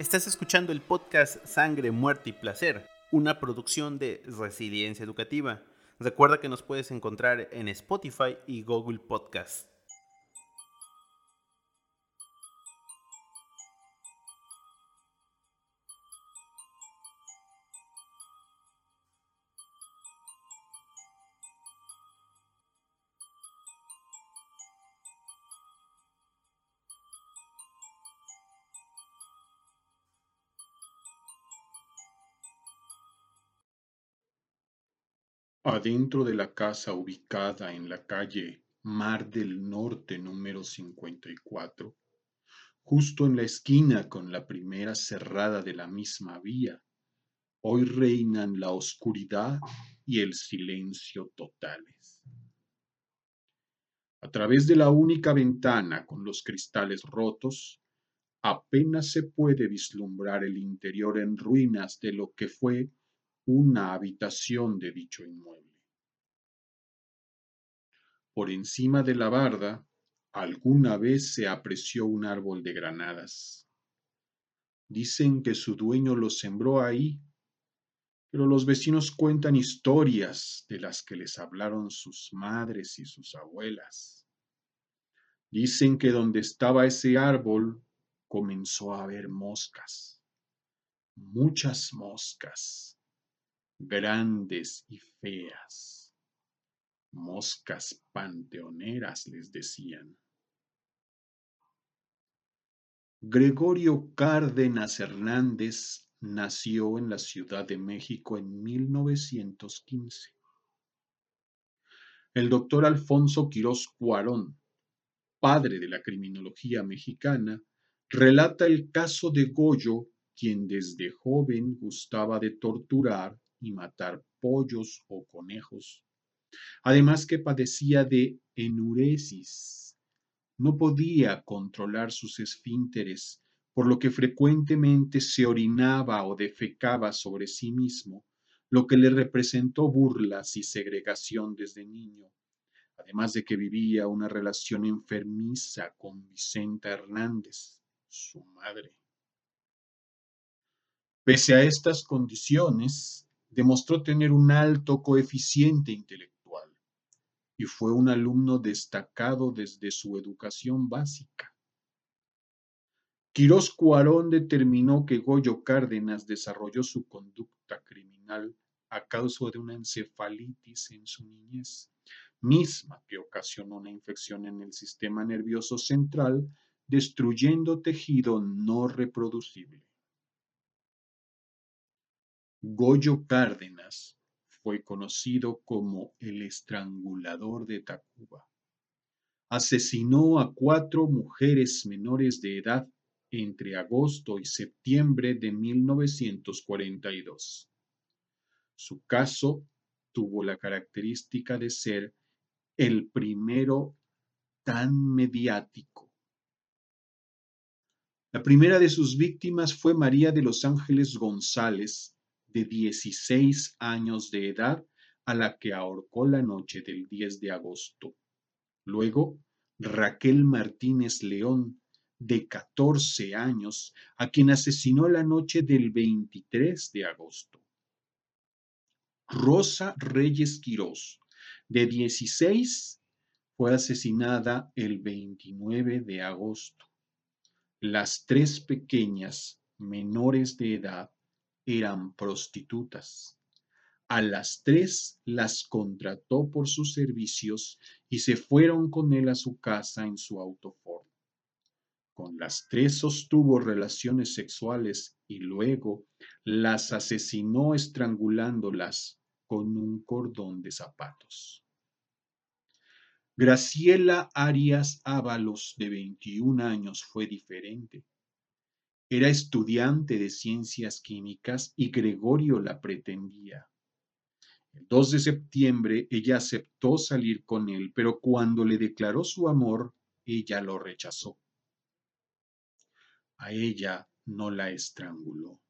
Estás escuchando el podcast Sangre, Muerte y Placer, una producción de Resiliencia Educativa. Recuerda que nos puedes encontrar en Spotify y Google Podcast. Adentro de la casa ubicada en la calle Mar del Norte número 54, justo en la esquina con la primera cerrada de la misma vía, hoy reinan la oscuridad y el silencio totales. A través de la única ventana con los cristales rotos, apenas se puede vislumbrar el interior en ruinas de lo que fue una habitación de dicho inmueble. Por encima de la barda, alguna vez se apreció un árbol de granadas. Dicen que su dueño lo sembró ahí, pero los vecinos cuentan historias de las que les hablaron sus madres y sus abuelas. Dicen que donde estaba ese árbol comenzó a haber moscas, muchas moscas, grandes y feas. Moscas panteoneras les decían. Gregorio Cárdenas Hernández nació en la Ciudad de México en 1915. El doctor Alfonso Quirós Cuarón, padre de la criminología mexicana, relata el caso de Goyo, quien desde joven gustaba de torturar y matar pollos o conejos. Además que padecía de enuresis. No podía controlar sus esfínteres, por lo que frecuentemente se orinaba o defecaba sobre sí mismo, lo que le representó burlas y segregación desde niño, además de que vivía una relación enfermiza con Vicenta Hernández, su madre. Pese a estas condiciones, demostró tener un alto coeficiente intelectual y fue un alumno destacado desde su educación básica. Quirós Cuarón determinó que Goyo Cárdenas desarrolló su conducta criminal a causa de una encefalitis en su niñez, misma que ocasionó una infección en el sistema nervioso central, destruyendo tejido no reproducible. Goyo Cárdenas fue conocido como el estrangulador de Tacuba. Asesinó a cuatro mujeres menores de edad entre agosto y septiembre de 1942. Su caso tuvo la característica de ser el primero tan mediático. La primera de sus víctimas fue María de los Ángeles González, de 16 años de edad a la que ahorcó la noche del 10 de agosto. Luego, Raquel Martínez León, de 14 años, a quien asesinó la noche del 23 de agosto. Rosa Reyes Quirós, de 16, fue asesinada el 29 de agosto. Las tres pequeñas menores de edad eran prostitutas. A las tres las contrató por sus servicios y se fueron con él a su casa en su autoform. Con las tres sostuvo relaciones sexuales y luego las asesinó estrangulándolas con un cordón de zapatos. Graciela Arias Ábalos, de 21 años, fue diferente. Era estudiante de ciencias químicas y Gregorio la pretendía. El 2 de septiembre ella aceptó salir con él, pero cuando le declaró su amor, ella lo rechazó. A ella no la estranguló.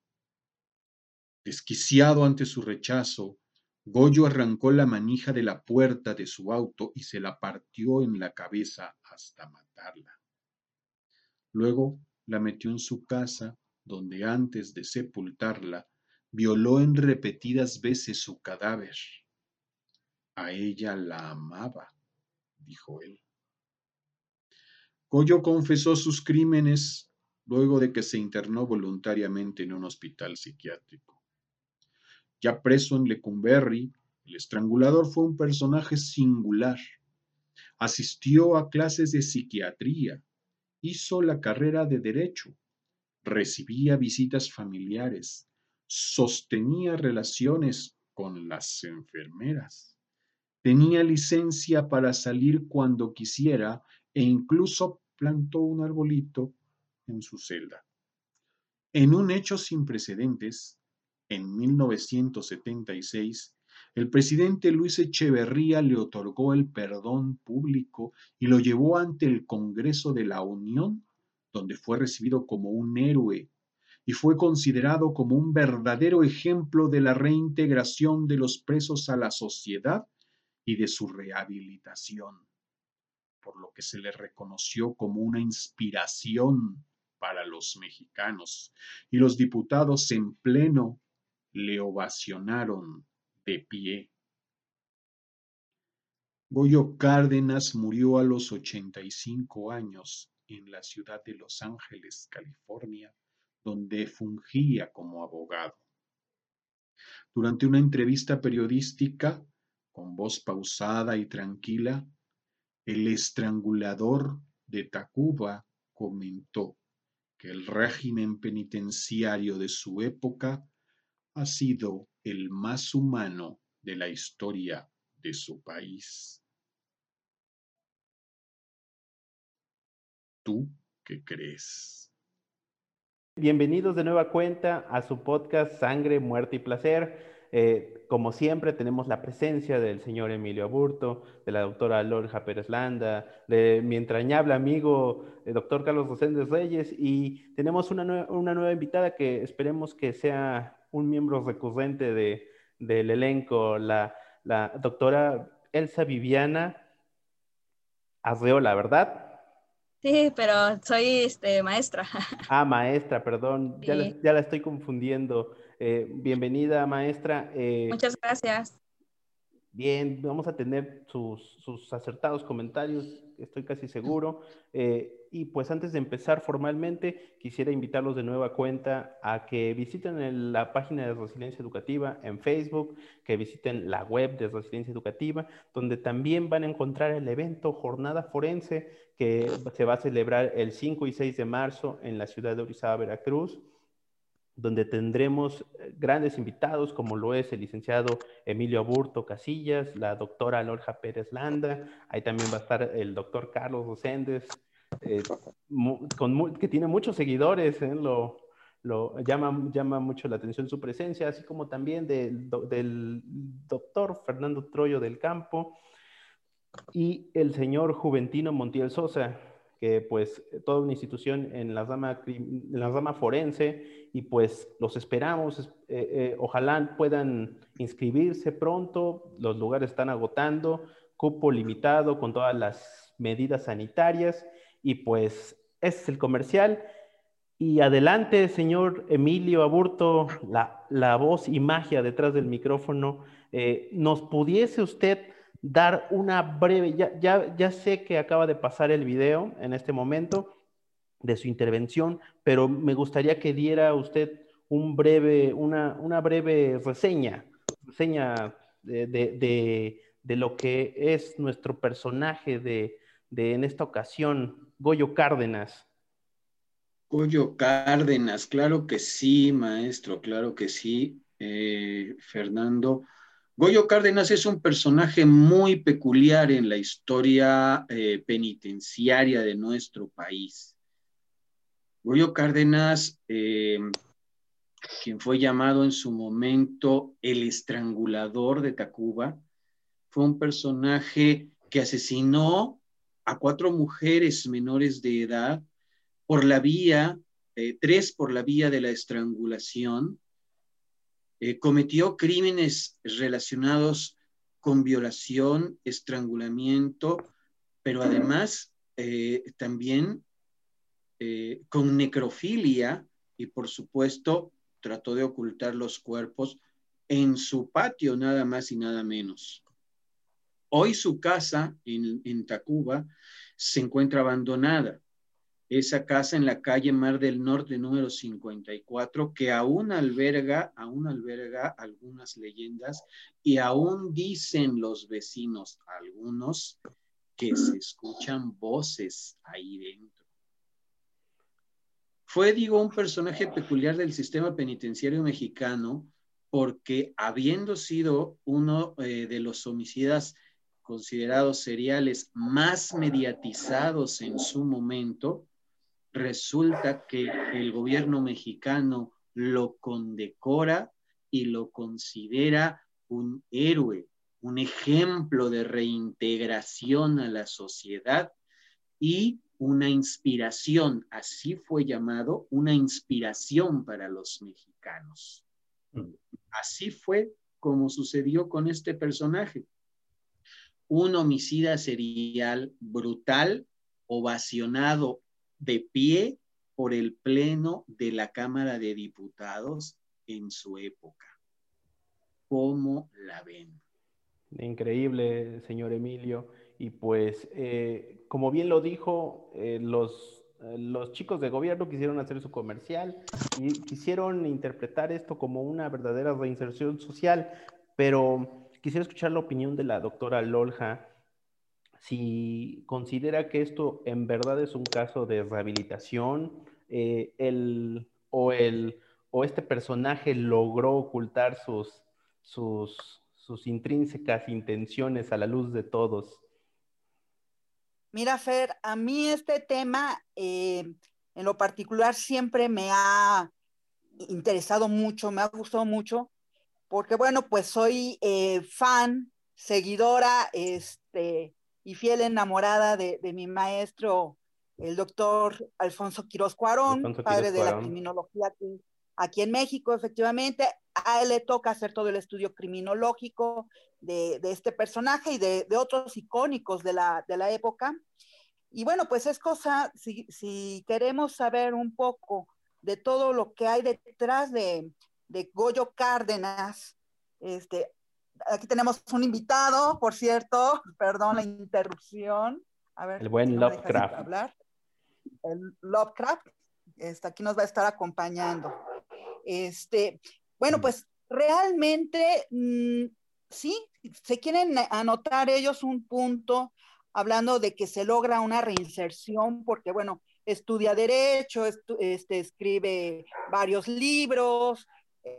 Desquiciado ante su rechazo, Goyo arrancó la manija de la puerta de su auto y se la partió en la cabeza hasta matarla. Luego la metió en su casa donde antes de sepultarla violó en repetidas veces su cadáver. A ella la amaba, dijo él. Goyo confesó sus crímenes luego de que se internó voluntariamente en un hospital psiquiátrico. Ya preso en Lecumberri, el estrangulador fue un personaje singular. Asistió a clases de psiquiatría, hizo la carrera de derecho, recibía visitas familiares, sostenía relaciones con las enfermeras, tenía licencia para salir cuando quisiera e incluso plantó un arbolito en su celda. En un hecho sin precedentes, en 1976, el presidente Luis Echeverría le otorgó el perdón público y lo llevó ante el Congreso de la Unión, donde fue recibido como un héroe y fue considerado como un verdadero ejemplo de la reintegración de los presos a la sociedad y de su rehabilitación, por lo que se le reconoció como una inspiración para los mexicanos, y los diputados en pleno le ovacionaron de pie. Goyo Cárdenas murió a los 85 años en la ciudad de Los Ángeles, California, donde fungía como abogado. Durante una entrevista periodística, con voz pausada y tranquila, el estrangulador de Tacuba comentó que el régimen penitenciario de su época ha sido el más humano de la historia de su país. ¿Tú qué crees? Bienvenidos de nueva cuenta a su podcast Sangre, Muerte y Placer. Eh, como siempre, tenemos la presencia del señor Emilio Aburto, de la doctora Lorja Pérez Landa, de mi entrañable amigo, el doctor Carlos Roséndez Reyes, y tenemos una, una nueva invitada que esperemos que sea un miembro recurrente de, del elenco, la, la doctora Elsa Viviana Arreola, ¿verdad? Sí, pero soy este, maestra. Ah, maestra, perdón, ya, la, ya la estoy confundiendo. Eh, bienvenida, maestra. Eh, Muchas gracias. Bien, vamos a tener sus, sus acertados comentarios, estoy casi seguro. Eh, y pues antes de empezar formalmente, quisiera invitarlos de nueva cuenta a que visiten la página de Resiliencia Educativa en Facebook, que visiten la web de Resiliencia Educativa, donde también van a encontrar el evento Jornada Forense que se va a celebrar el 5 y 6 de marzo en la ciudad de Orizaba, Veracruz donde tendremos eh, grandes invitados, como lo es el licenciado Emilio Aburto Casillas, la doctora Lorja Pérez Landa, ahí también va a estar el doctor Carlos Roséndez, eh, que tiene muchos seguidores, ¿eh? lo, lo llama, llama mucho la atención su presencia, así como también del, del doctor Fernando Troyo del Campo y el señor Juventino Montiel Sosa, que pues toda una institución en la rama, en la rama forense y pues los esperamos, eh, eh, ojalá puedan inscribirse pronto, los lugares están agotando, cupo limitado con todas las medidas sanitarias y pues ese es el comercial. Y adelante, señor Emilio Aburto, la, la voz y magia detrás del micrófono, eh, ¿nos pudiese usted dar una breve, ya, ya, ya sé que acaba de pasar el video en este momento de su intervención, pero me gustaría que diera usted un breve, una, una breve reseña, reseña de, de, lo que es nuestro personaje de, de, en esta ocasión, Goyo Cárdenas. Goyo Cárdenas, claro que sí, maestro, claro que sí, eh, Fernando. Goyo Cárdenas es un personaje muy peculiar en la historia eh, penitenciaria de nuestro país. Goyo Cárdenas, eh, quien fue llamado en su momento el estrangulador de Tacuba, fue un personaje que asesinó a cuatro mujeres menores de edad por la vía, eh, tres por la vía de la estrangulación, eh, cometió crímenes relacionados con violación, estrangulamiento, pero además también eh, con necrofilia y por supuesto trató de ocultar los cuerpos en su patio, nada más y nada menos. Hoy su casa en, en Tacuba se encuentra abandonada. Esa casa en la calle Mar del Norte número 54, que aún alberga, aún alberga algunas leyendas y aún dicen los vecinos, algunos, que se escuchan voces ahí dentro. Fue, digo, un personaje peculiar del sistema penitenciario mexicano porque habiendo sido uno eh, de los homicidas considerados seriales más mediatizados en su momento, resulta que el gobierno mexicano lo condecora y lo considera un héroe, un ejemplo de reintegración a la sociedad y una inspiración, así fue llamado, una inspiración para los mexicanos. Mm. Así fue como sucedió con este personaje. Un homicida serial brutal, ovacionado de pie por el Pleno de la Cámara de Diputados en su época. ¿Cómo la ven? Increíble, señor Emilio. Y pues, eh, como bien lo dijo, eh, los, eh, los chicos de gobierno quisieron hacer su comercial y quisieron interpretar esto como una verdadera reinserción social, pero quisiera escuchar la opinión de la doctora Lolja si considera que esto en verdad es un caso de rehabilitación el, o, el, o este personaje logró ocultar sus, sus, sus intrínsecas intenciones a la luz de todos. Mira, Fer, a mí este tema eh, en lo particular siempre me ha interesado mucho, me ha gustado mucho, porque bueno, pues soy eh, fan, seguidora este, y fiel enamorada de, mi maestro, el doctor Alfonso Quiroz Cuarón, padre de la criminología aquí, aquí en México, efectivamente a él le toca hacer todo el estudio criminológico de, este personaje y de, otros icónicos de la, época. Y bueno, pues es cosa, si, queremos saber un poco de todo lo que hay detrás de, Goyo Cárdenas, este, aquí tenemos un invitado, por cierto, perdón la interrupción. A ver, el buen Lovecraft. Hablar. El Lovecraft, este, aquí nos va a estar acompañando. Este, bueno, mm. pues realmente mm, sí, se quieren anotar ellos un punto hablando de que se logra una reinserción, porque bueno, estudia derecho, este, escribe varios libros,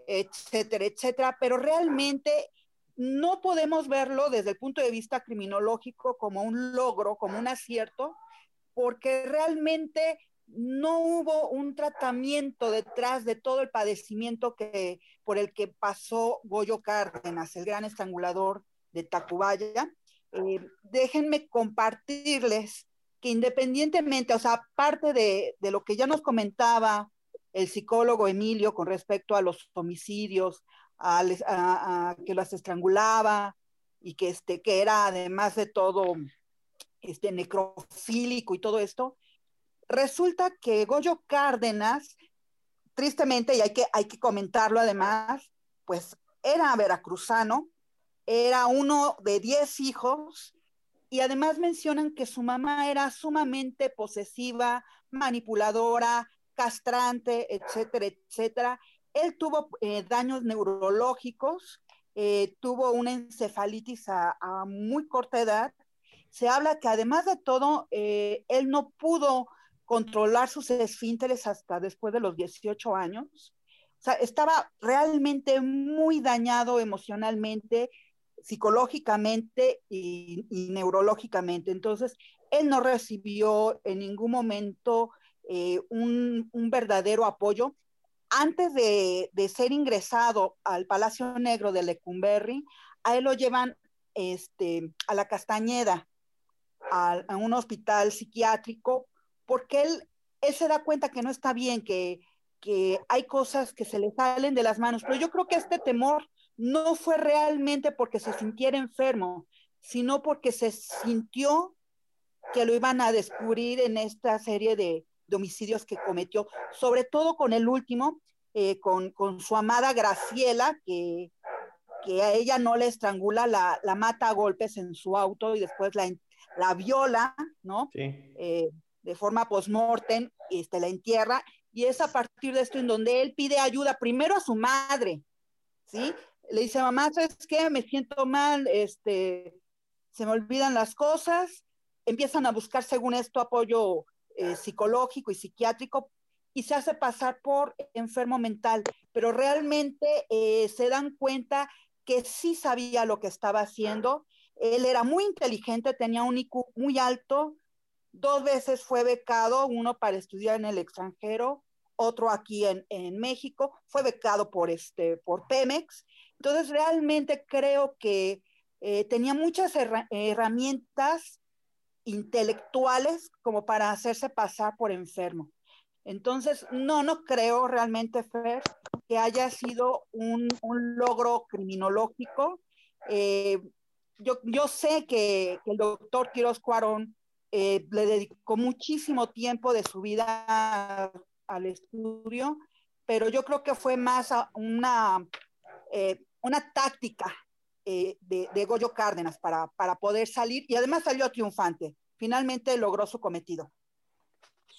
etcétera, etcétera, pero realmente no podemos verlo desde el punto de vista criminológico como un logro, como un acierto, porque realmente no hubo un tratamiento detrás de todo el padecimiento que, por el que pasó Goyo Cárdenas, el gran estrangulador de Tacubaya. Eh, déjenme compartirles que independientemente, o sea, aparte de, lo que ya nos comentaba el psicólogo Emilio con respecto a los homicidios, a, que las estrangulaba y que, este, que era además de todo este, necrofílico y todo esto, Resulta que Goyo Cárdenas, tristemente, y hay que, hay que comentarlo además, pues era veracruzano, era uno de diez hijos, y además mencionan que su mamá era sumamente posesiva, manipuladora, castrante, etcétera, etcétera. Él tuvo eh, daños neurológicos, eh, tuvo una encefalitis a, muy corta edad. Se habla que además de todo, eh, él no pudo controlar sus esfínteres hasta después de los 18 años. O sea, estaba realmente muy dañado emocionalmente, psicológicamente y, neurológicamente. Entonces, él no recibió en ningún momento eh, un, verdadero apoyo. Antes de, ser ingresado al Palacio Negro de Lecumberri, a él lo llevan este, a la Castañeda, a un hospital psiquiátrico porque él, él se da cuenta que no está bien, que, que hay cosas que se le salen de las manos, pero yo creo que este temor no fue realmente porque se sintiera enfermo, sino porque se sintió que lo iban a descubrir en esta serie de, homicidios que cometió, sobre todo con el último, eh, con, su amada Graciela, que, que, a ella no le estrangula, la, mata a golpes en su auto y después la, la viola, ¿no? Eh, de forma post-mortem, este, la entierra, y es a partir de esto en donde él pide ayuda primero a su madre, ¿sí? Le dice, mamá, ¿sabes qué? Me siento mal, este, se me olvidan las cosas, empiezan a buscar, según esto, apoyo eh, psicológico y psiquiátrico y se hace pasar por enfermo mental, pero realmente eh, se dan cuenta que sí sabía lo que estaba haciendo. Él era muy inteligente, tenía un IQ muy alto, dos veces fue becado, uno para estudiar en el extranjero, otro aquí en, México, fue becado por, este, por Pemex. Entonces, realmente creo que eh, tenía muchas herramientas intelectuales como para hacerse pasar por enfermo. Entonces, no, no creo realmente, Fer, que haya sido un, logro criminológico. Eh, yo, yo, sé que, el doctor Quiroz Cuarón eh, le dedicó muchísimo tiempo de su vida al estudio, pero yo creo que fue más una, eh, una táctica de, de, Goyo Cárdenas para, para poder salir y además salió triunfante. Finalmente logró su cometido.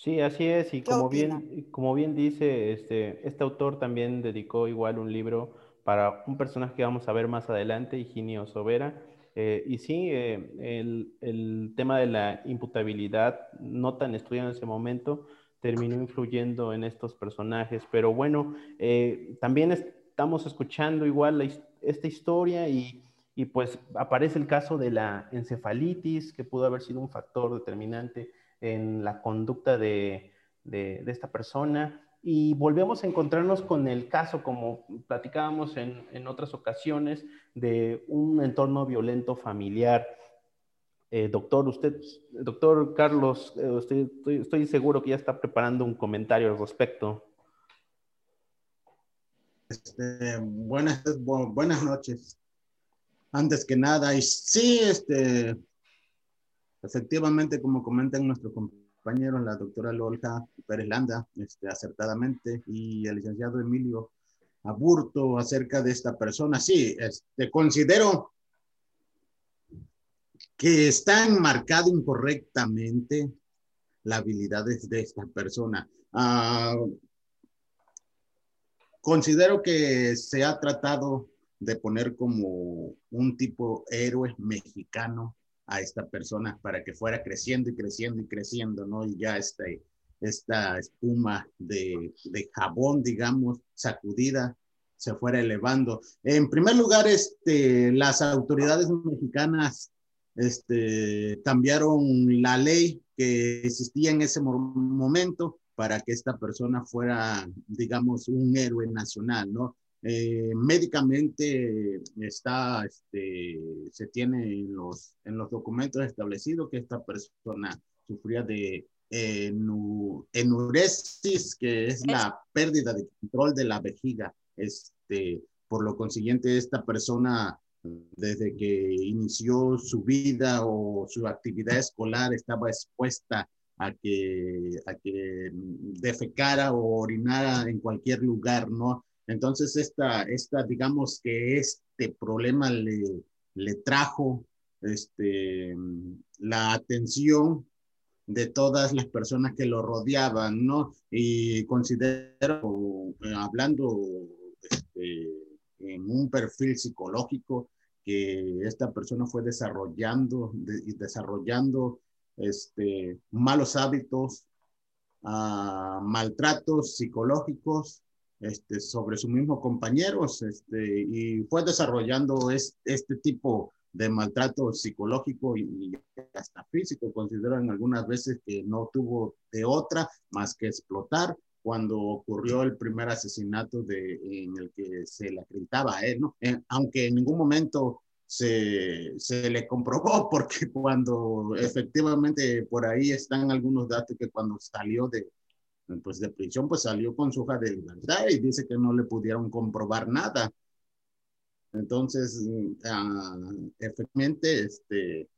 Sí, así es, y como bien, como bien dice, este, este autor también dedicó igual un libro para un personaje que vamos a ver más adelante, Higinio Sobera. Eh, y sí, eh, el, el, tema de la imputabilidad, no tan estudiado en ese momento, terminó influyendo en estos personajes. Pero bueno, eh, también estamos escuchando igual esta historia y, y pues aparece el caso de la encefalitis, que pudo haber sido un factor determinante en la conducta de, esta persona y volvemos a encontrarnos con el caso, como platicábamos en, otras ocasiones, de un entorno violento familiar. Eh, doctor, usted, doctor Carlos, eh, estoy, seguro que ya está preparando un comentario al respecto. Este, buenas, buenas noches. Antes que nada, y sí, este, Efectivamente, como comentan nuestros compañeros, la doctora Lolja Pérez Landa, este, acertadamente, y el licenciado Emilio Aburto acerca de esta persona, sí, este, considero que está enmarcado incorrectamente la habilidad de esta persona. Ah, considero que se ha tratado de poner como un tipo héroe mexicano a esta persona para que fuera creciendo y creciendo y creciendo, ¿no? Y ya este, esta espuma de, de jabón, digamos, sacudida, se fuera elevando. En primer lugar, este, las autoridades mexicanas este, cambiaron la ley que existía en ese momento para que esta persona fuera, digamos, un héroe nacional, ¿no? Eh, médicamente está, este, se tiene en los, en los documentos establecido que esta persona sufría de enuresis, que es la pérdida de control de la vejiga. Este, por lo consiguiente, esta persona, desde que inició su vida o su actividad escolar, estaba expuesta a que, a que defecara o orinara en cualquier lugar, ¿no? Entonces, esta, esta, digamos que este problema le, le trajo este, la atención de todas las personas que lo rodeaban, ¿no? Y considero, hablando este, en un perfil psicológico, que esta persona fue desarrollando y desarrollando este, malos hábitos, uh, maltratos psicológicos este, sobre sus mismos compañeros este, y fue desarrollando este tipo de maltrato psicológico y, hasta físico. Consideran algunas veces que no tuvo de otra más que explotar cuando ocurrió el primer asesinato de, en el que se le acreditaba a él, ¿no? Eh, aunque en ningún momento se, se, le comprobó, porque cuando efectivamente por ahí están algunos datos que cuando salió de, pues de prisión, pues salió con su hoja de libertad y dice que no le pudieron comprobar nada. Entonces, uh, efectivamente, este,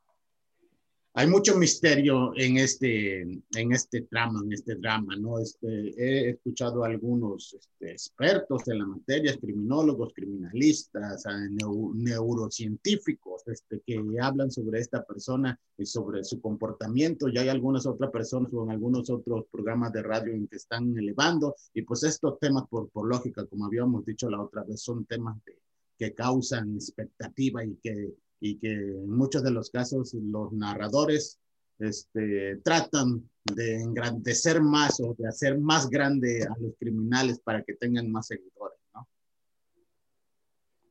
hay mucho misterio en este, en este trama, en este drama, ¿no? Este, he escuchado a algunos este, expertos en la materia, criminólogos, criminalistas, neurocientíficos, este, que hablan sobre esta persona y sobre su comportamiento. Ya hay algunas otras personas o en algunos otros programas de radio en que están elevando. Y pues estos temas, por, por lógica, como habíamos dicho la otra vez, son temas que causan expectativa y que y que en muchos de los casos los narradores este, tratan de engrandecer más o de hacer más grande a los criminales para que tengan más seguidores, ¿no?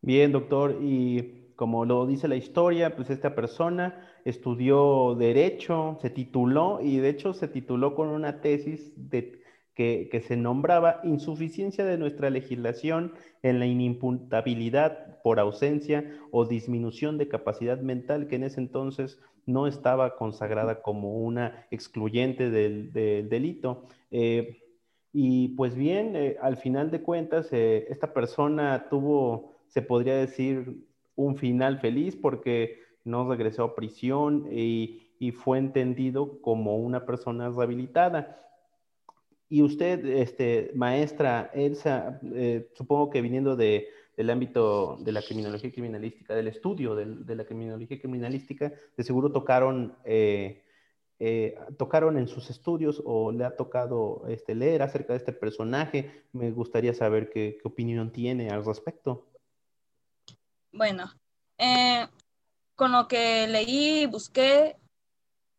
Bien, doctor, y como lo dice la historia, pues esta persona estudió derecho, se tituló y de hecho se tituló con una tesis de que, se nombraba insuficiencia de nuestra legislación en la inimputabilidad por ausencia o disminución de capacidad mental, que en ese entonces no estaba consagrada como una excluyente del, delito. Eh, y pues bien, eh, al final de cuentas, eh, esta persona tuvo, se podría decir, un final feliz porque no regresó a prisión y, y fue entendido como una persona rehabilitada. Y usted, este, maestra Elsa, eh, supongo que viniendo de, del ámbito de la criminología criminalística, del estudio de, la criminología criminalística, de seguro tocaron, eh, eh, tocaron en sus estudios o le ha tocado este, leer acerca de este personaje. Me gustaría saber qué, qué opinión tiene al respecto. Bueno, con lo que leí, busqué,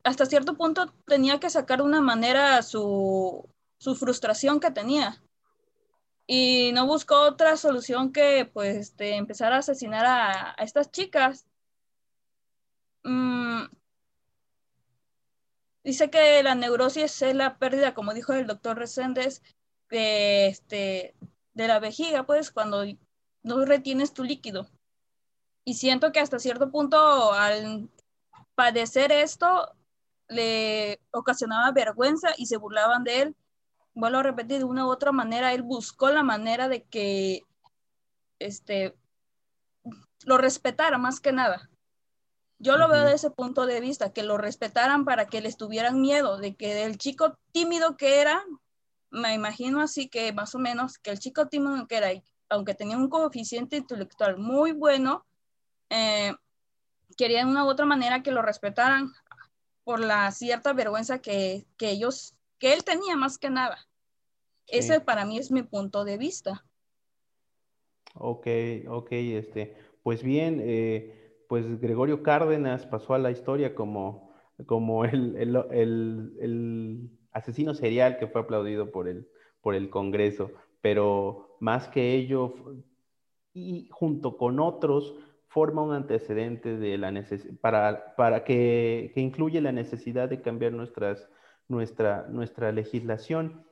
hasta cierto punto tenía que sacar de una manera su, su frustración que tenía. Y no buscó otra solución que pues empezar a asesinar a, estas chicas. Mm, dice que la neurosis es la pérdida, como dijo el doctor Reséndez, de, este, de la vejiga, pues cuando no retienes tu líquido. Y siento que hasta cierto punto al padecer esto le ocasionaba vergüenza y se burlaban de él vuelvo a repetir, de una u otra manera, él buscó la manera de que este, lo respetara más que nada. Yo lo veo de ese punto de vista, que lo respetaran para que les tuvieran miedo, de que el chico tímido que era, me imagino así que más o menos, que el chico tímido que era, aunque tenía un coeficiente intelectual muy bueno, eh, quería de una u otra manera que lo respetaran por la cierta vergüenza que, que ellos que él tenía más que nada. Ese para mí es mi punto de vista. Ok, ok, este, pues bien, eh, pues Gregorio Cárdenas pasó a la historia como, como el, el, asesino serial que fue aplaudido por el, por el Congreso, pero más que ello, y junto con otros, forma un antecedente de la para, para que, que incluye la necesidad de cambiar nuestras nuestra, nuestra legislación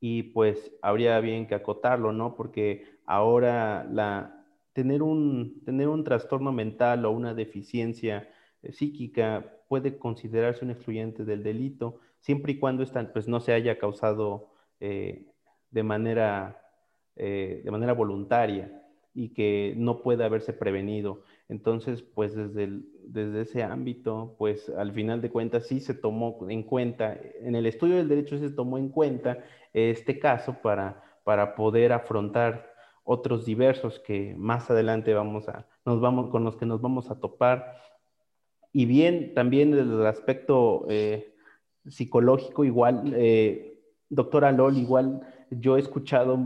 y pues habría bien que acotarlo, ¿no? Porque ahora la, tener, un, tener un trastorno mental o una deficiencia eh, psíquica puede considerarse un excluyente del delito, siempre y cuando pues, no se haya causado eh, de, manera, eh, de manera voluntaria y que no pueda haberse prevenido. Entonces, pues desde, desde ese ámbito, pues al final de cuentas sí se tomó en cuenta, en el estudio del derecho se tomó en cuenta este caso para, para poder afrontar otros diversos que más adelante vamos a, nos vamos, con los que nos vamos a topar. Y bien, también desde el aspecto eh, psicológico, igual, eh, doctora Lol, igual yo he escuchado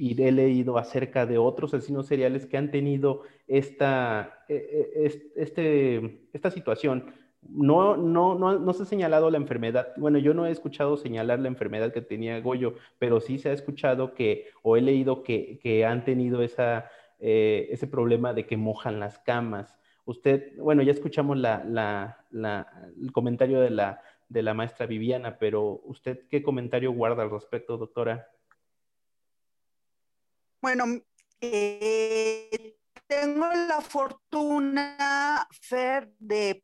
y he leído acerca de otros asesinos seriales que han tenido esta, e, e, este, esta situación. No, no, no, no se ha señalado la enfermedad. Bueno, yo no he escuchado señalar la enfermedad que tenía Goyo, pero sí se ha escuchado que, o he leído que, que han tenido esa, eh, ese problema de que mojan las camas. Usted, bueno, ya escuchamos la, la, la, el comentario de la, de la maestra Viviana, pero ¿usted qué comentario guarda al respecto, doctora? Bueno, eh, tengo la fortuna, de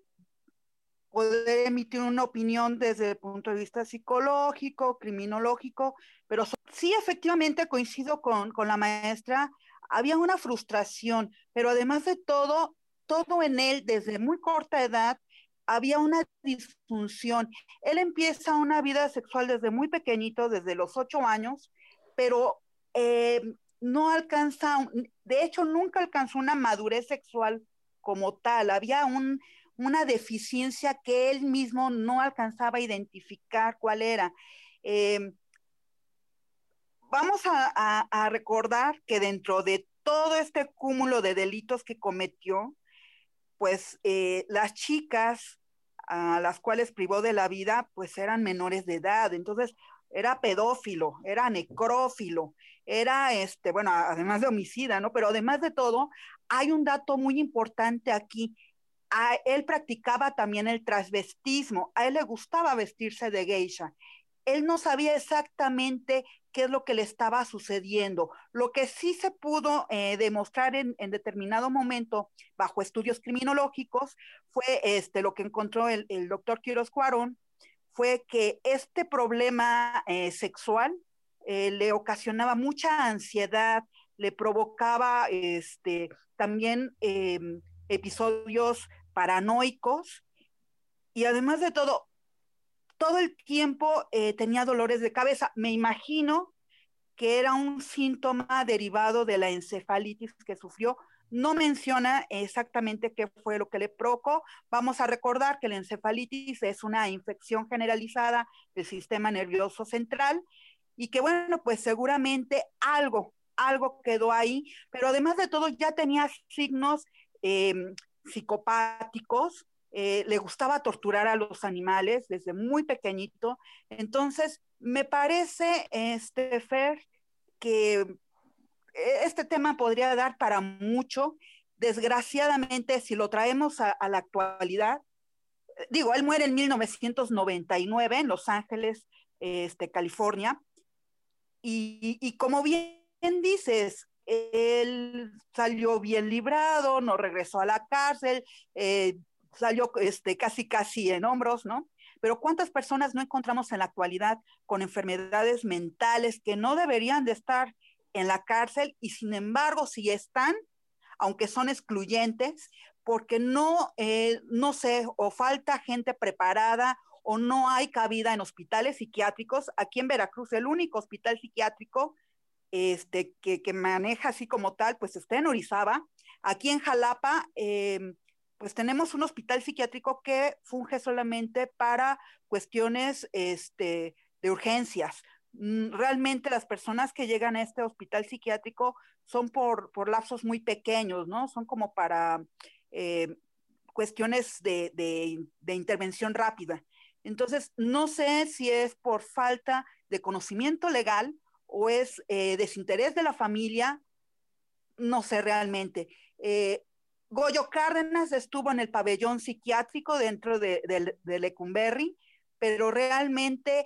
poder emitir una opinión desde el punto de vista psicológico, criminológico, pero sí efectivamente coincido con, con la maestra, había una frustración, pero además de todo, todo en él desde muy corta edad había una disfunción. Él empieza una vida sexual desde muy pequeñito, desde los ocho años, pero eh, no alcanza, de hecho nunca alcanzó una madurez sexual como tal. Había una deficiencia que él mismo no alcanzaba a identificar cuál era. Eh, vamos a, recordar que dentro de todo este cúmulo de delitos que cometió, pues eh, las chicas a las cuales privó de la vida, pues eran menores de edad. Entonces, era pedófilo, era necrófilo, era este, bueno, además de homicida, ¿no? Pero además de todo, hay un dato muy importante aquí. A él practicaba también el transvestismo, a él le gustaba vestirse de geisha. Él no sabía exactamente qué es lo que le estaba sucediendo. Lo que sí se pudo eh, demostrar en, determinado momento bajo estudios criminológicos fue este, lo que encontró el, doctor Quiroz Cuarón, fue que este problema eh, sexual eh, le ocasionaba mucha ansiedad, le provocaba este, también em, episodios paranoicos y además de todo, todo el tiempo eh, tenía dolores de cabeza. Me imagino que era un síntoma derivado de la encefalitis que sufrió. No menciona exactamente qué fue lo que le provocó. Vamos a recordar que la encefalitis es una infección generalizada del sistema nervioso central y que bueno, pues seguramente algo, algo quedó ahí, pero además de todo ya tenía signos em, psicopáticos, eh, le gustaba torturar a los animales desde muy pequeñito. Entonces, me parece, este, Fer, que eh, este tema podría dar para mucho. Desgraciadamente, si lo traemos a, la actualidad, digo, él muere en 1999 en Los Ángeles, este, California, y, como bien dices, él salió bien librado, no regresó a la cárcel, eh, salió este, casi casi en hombros, ¿no? Pero ¿cuántas personas no encontramos en la actualidad con enfermedades mentales que no deberían de estar en la cárcel y sin embargo si están, aunque son excluyentes, porque no, eh, no sé, o falta gente preparada o no hay cabida en hospitales psiquiátricos. Aquí en Veracruz, el único hospital psiquiátrico este, que, maneja así como tal, pues está en Orizaba. Aquí en Jalapa, eh, pues tenemos un hospital psiquiátrico que funge solamente para cuestiones este, de urgencias. Mm, realmente las personas que llegan a este hospital psiquiátrico son por, por lapsos muy pequeños, ¿no? Son como para eh, cuestiones de, de, intervención rápida. Entonces, no sé si es por falta de conocimiento legal o es eh, desinterés de la familia, no sé realmente. Eh, Goyo Cárdenas estuvo en el pabellón psiquiátrico dentro de, Lecumberri, pero realmente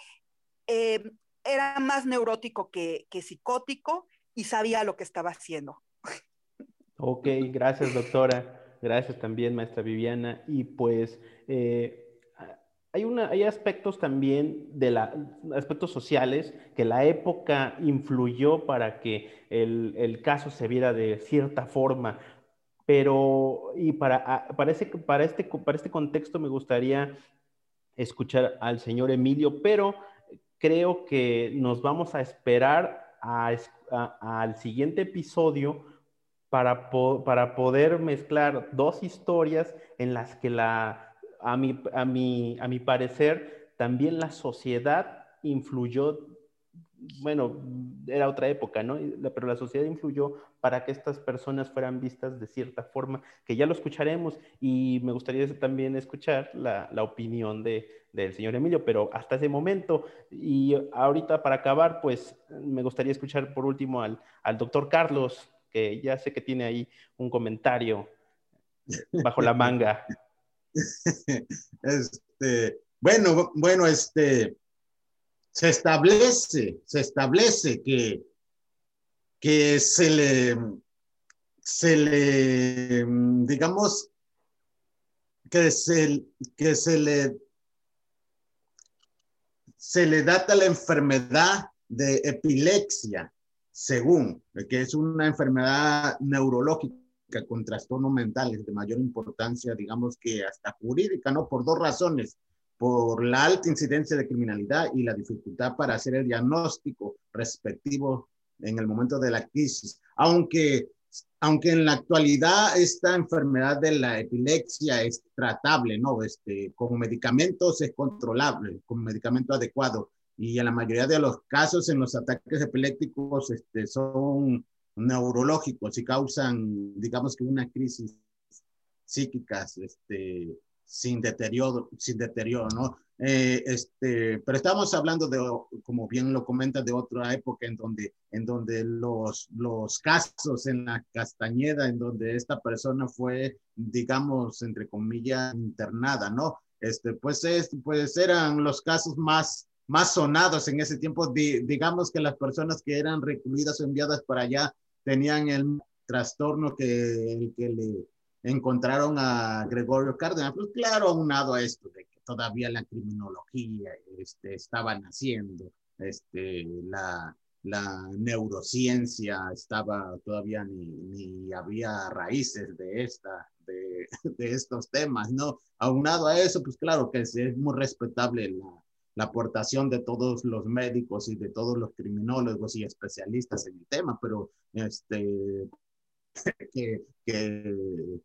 era más neurótico que, psicótico y sabía lo que estaba haciendo. Ok, gracias doctora. Gracias también, maestra Viviana. Y pues eh, hay, una, hay aspectos también de la, aspectos sociales que la época influyó para que el, el caso se viera de cierta forma. Pero, y para, para, para, este, para este contexto me gustaría escuchar al señor Emilio, pero creo que nos vamos a esperar al siguiente episodio para, para poder mezclar dos historias en las que la, a a a mi parecer, también la sociedad influyó bueno, era otra época, ¿no? Pero la sociedad influyó para que estas personas fueran vistas de cierta forma, que ya lo escucharemos y me gustaría también escuchar la, opinión de, del señor Emilio, pero hasta ese momento y ahorita para acabar, pues me gustaría escuchar por último al, al doctor Carlos, que ya sé que tiene ahí un comentario bajo la manga. Este, bueno, bueno, este, se establece, se establece que, que se le, se le, digamos, que se, que se le, se le data la enfermedad de epilepsia, según, que es una enfermedad neurológica con trastornos mentales de mayor importancia, digamos que hasta jurídica, ¿no? Por dos razones por la alta incidencia de criminalidad y la dificultad para hacer el diagnóstico respectivo en el momento de la crisis. Aunque, aunque en la actualidad esta enfermedad de la epilepsia es tratable, ¿no? Este, con medicamentos es controlable, con medicamento adecuado. Y en la mayoría de los casos en los ataques epilépticos este, son neurológicos y causan, digamos que una crisis psíquica este, sin deterioro, sin deterioro, ¿no? Eh, este, pero estamos hablando de, como bien lo comenta, de otra época en donde, en donde los, los casos en la Castañeda, en donde esta persona fue, digamos, entre comillas, internada, ¿no? Este, pues, es, pues eran los casos más, más sonados en ese tiempo. digamos que las personas que eran recluidas o enviadas para allá tenían el trastorno que, el que le encontraron a Gregorio Cárdenas. Pues claro, aunado a esto de que todavía la criminología este, estaba naciendo, este, la, la neurociencia estaba todavía ni, ni había raíces de esta, de, de, estos temas, ¿no? Aunado a eso, pues claro que es, es muy respetable la, la, aportación de todos los médicos y de todos los criminólogos y especialistas en el tema, pero este, que,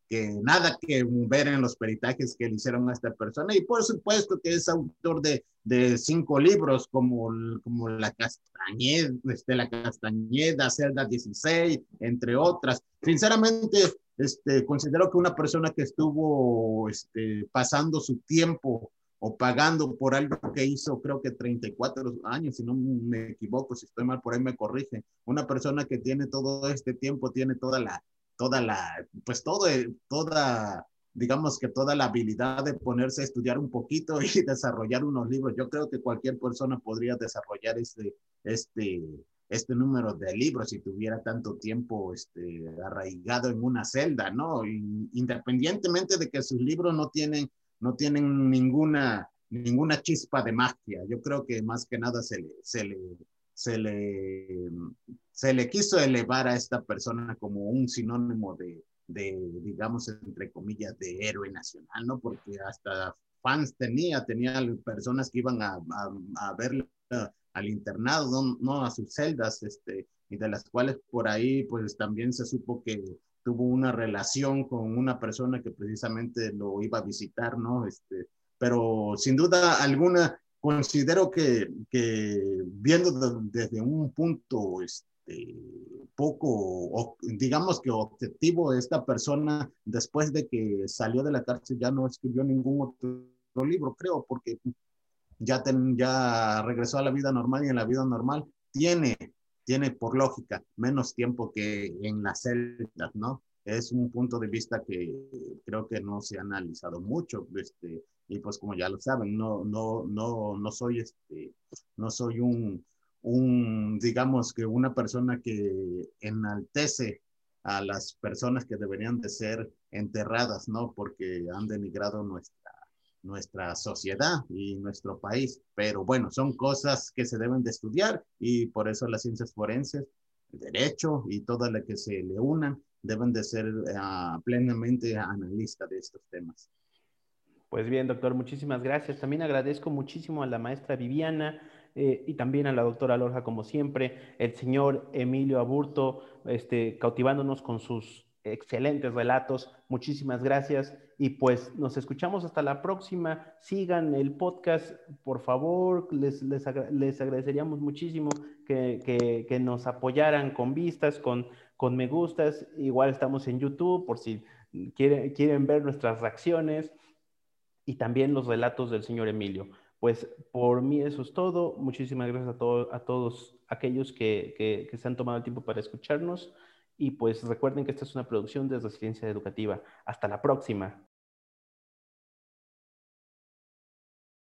que, nada que ver en los peritajes que le hicieron a esta persona. Y por supuesto que es autor de, de cinco libros como, como La Castañeda, este, La Castañeda, Celda 16, entre otras. Sinceramente, este, considero que una persona que estuvo este, pasando su tiempo o pagando por algo que hizo, creo que 34 años, si no me equivoco, si estoy mal, por ahí me corrige. Una persona que tiene todo este tiempo, tiene toda la, toda la, pues todo, toda, digamos que toda la habilidad de ponerse a estudiar un poquito y desarrollar unos libros. Yo creo que cualquier persona podría desarrollar este, este, este número de libros si tuviera tanto tiempo este, arraigado en una celda, ¿no? independientemente de que sus libros no tienen no tienen ninguna, ninguna chispa de magia. Yo creo que más que nada se le, se le, se le, se le quiso elevar a esta persona como un sinónimo de, de, digamos, entre comillas, de héroe nacional, ¿no? Porque hasta fans tenía, tenía personas que iban a, a, al internado, no, no, a sus celdas, este, y de las cuales por ahí, pues también se supo que tuvo una relación con una persona que precisamente lo iba a visitar, ¿no? Este, pero sin duda alguna, considero que, que viendo desde un punto este, poco, digamos que objetivo, esta persona, después de que salió de la cárcel, ya no escribió ningún otro libro, creo, porque ya, ya regresó a la vida normal y en la vida normal tiene tiene por lógica menos tiempo que en las celdas, ¿no? Es un punto de vista que creo que no se ha analizado mucho, este, y pues como ya lo saben, no, no, no, no soy, este, no soy un, un, digamos que una persona que enaltece a las personas que deberían de ser enterradas, ¿no? Porque han denigrado nuestra nuestra sociedad y nuestro país. Pero bueno, son cosas que se deben de estudiar y por eso las ciencias forenses, el derecho y todas las que se le unan deben de ser uh, plenamente analistas de estos temas. Pues bien, doctor, muchísimas gracias. También agradezco muchísimo a la maestra Viviana eh, y también a la doctora Lorja, como siempre, el señor Emilio Aburto, este, cautivándonos con sus excelentes relatos. Muchísimas gracias y pues nos escuchamos hasta la próxima. Sigan el podcast, por favor. Les, les, agradeceríamos muchísimo que, que, nos apoyaran con vistas, con, con me gustas. Igual estamos en YouTube por si quieren, quieren ver nuestras reacciones y también los relatos del señor Emilio. Pues por mí eso es todo. Muchísimas gracias a, a todos aquellos que, que, que se han tomado el tiempo para escucharnos. Y pues recuerden que esta es una producción de Resiliencia Educativa. Hasta la próxima.